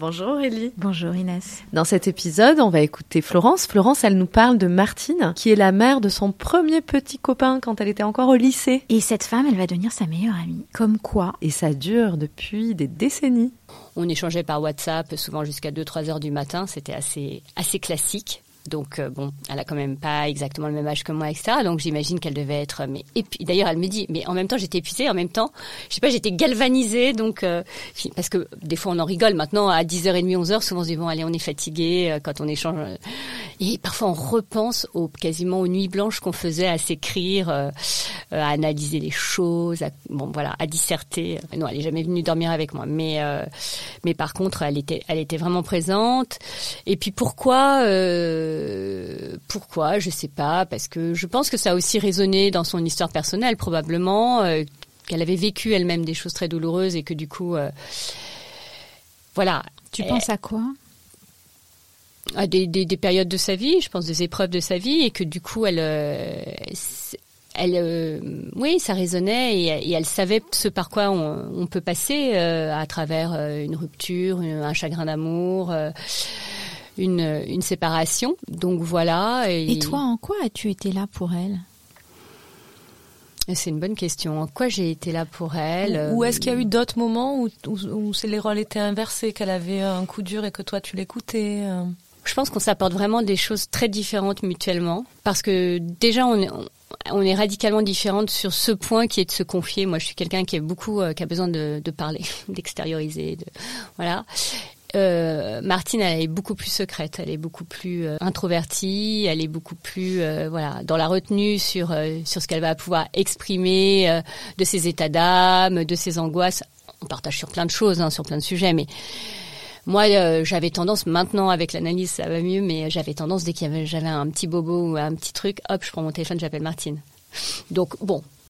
Bonjour Aurélie. Bonjour Inès. Dans cet épisode, on va écouter Florence. Florence, elle nous parle de Martine, qui est la mère de son premier petit copain quand elle était encore au lycée. Et cette femme, elle va devenir sa meilleure amie. Comme quoi Et ça dure depuis des décennies. On échangeait par WhatsApp, souvent jusqu'à 2-3 heures du matin. C'était assez, assez classique. Donc euh, bon, elle a quand même pas exactement le même âge que moi, etc. Donc j'imagine qu'elle devait être. Mais et puis d'ailleurs, elle me dit, mais en même temps, j'étais épuisée, en même temps, je sais pas, j'étais galvanisée. Donc euh, parce que des fois on en rigole. Maintenant à 10h30, 11h, souvent on se dit bon allez, on est fatigué euh, quand on échange. Et parfois on repense au quasiment aux nuits blanches qu'on faisait à s'écrire, à analyser les choses, à, bon voilà, à disserter. Non, elle est jamais venue dormir avec moi, mais mais par contre, elle était elle était vraiment présente. Et puis pourquoi euh, pourquoi Je sais pas, parce que je pense que ça a aussi résonné dans son histoire personnelle, probablement, euh, qu'elle avait vécu elle-même des choses très douloureuses et que du coup, euh, voilà. Tu penses à quoi? À des, des, des, périodes de sa vie, je pense des épreuves de sa vie, et que du coup, elle, elle, oui, ça résonnait et, et, elle savait ce par quoi on, on peut passer à travers une rupture, un chagrin d'amour une, une séparation. Donc voilà. Et, et toi, en quoi as-tu été là pour elle? C'est une bonne question. En quoi j'ai été là pour elle Ou, est-ce qu'il y a eu d'autres moments où, où, où les rôles étaient inversés, qu'elle avait un coup dur et que toi tu l'écoutais euh? Je pense qu'on s'apporte vraiment des choses très différentes mutuellement. Parce que déjà, on est, radicalement différentes sur ce point qui est de se confier. Moi, je suis quelqu'un qui est beaucoup, euh, qui a besoin de, parler, d'extérioriser, de, voilà. Euh, Martine, elle est beaucoup plus secrète, elle est beaucoup plus euh, introvertie, elle est beaucoup plus voilà dans la retenue sur sur ce qu'elle va pouvoir exprimer de ses états d'âme, de ses angoisses. On partage sur plein de choses, hein, sur plein de sujets, mais moi, j'avais tendance, maintenant avec l'analyse, ça va mieux, mais j'avais tendance dès qu'il y avait j'avais un petit bobo ou un petit truc, hop, je prends mon téléphone, j'appelle Martine. Donc bon,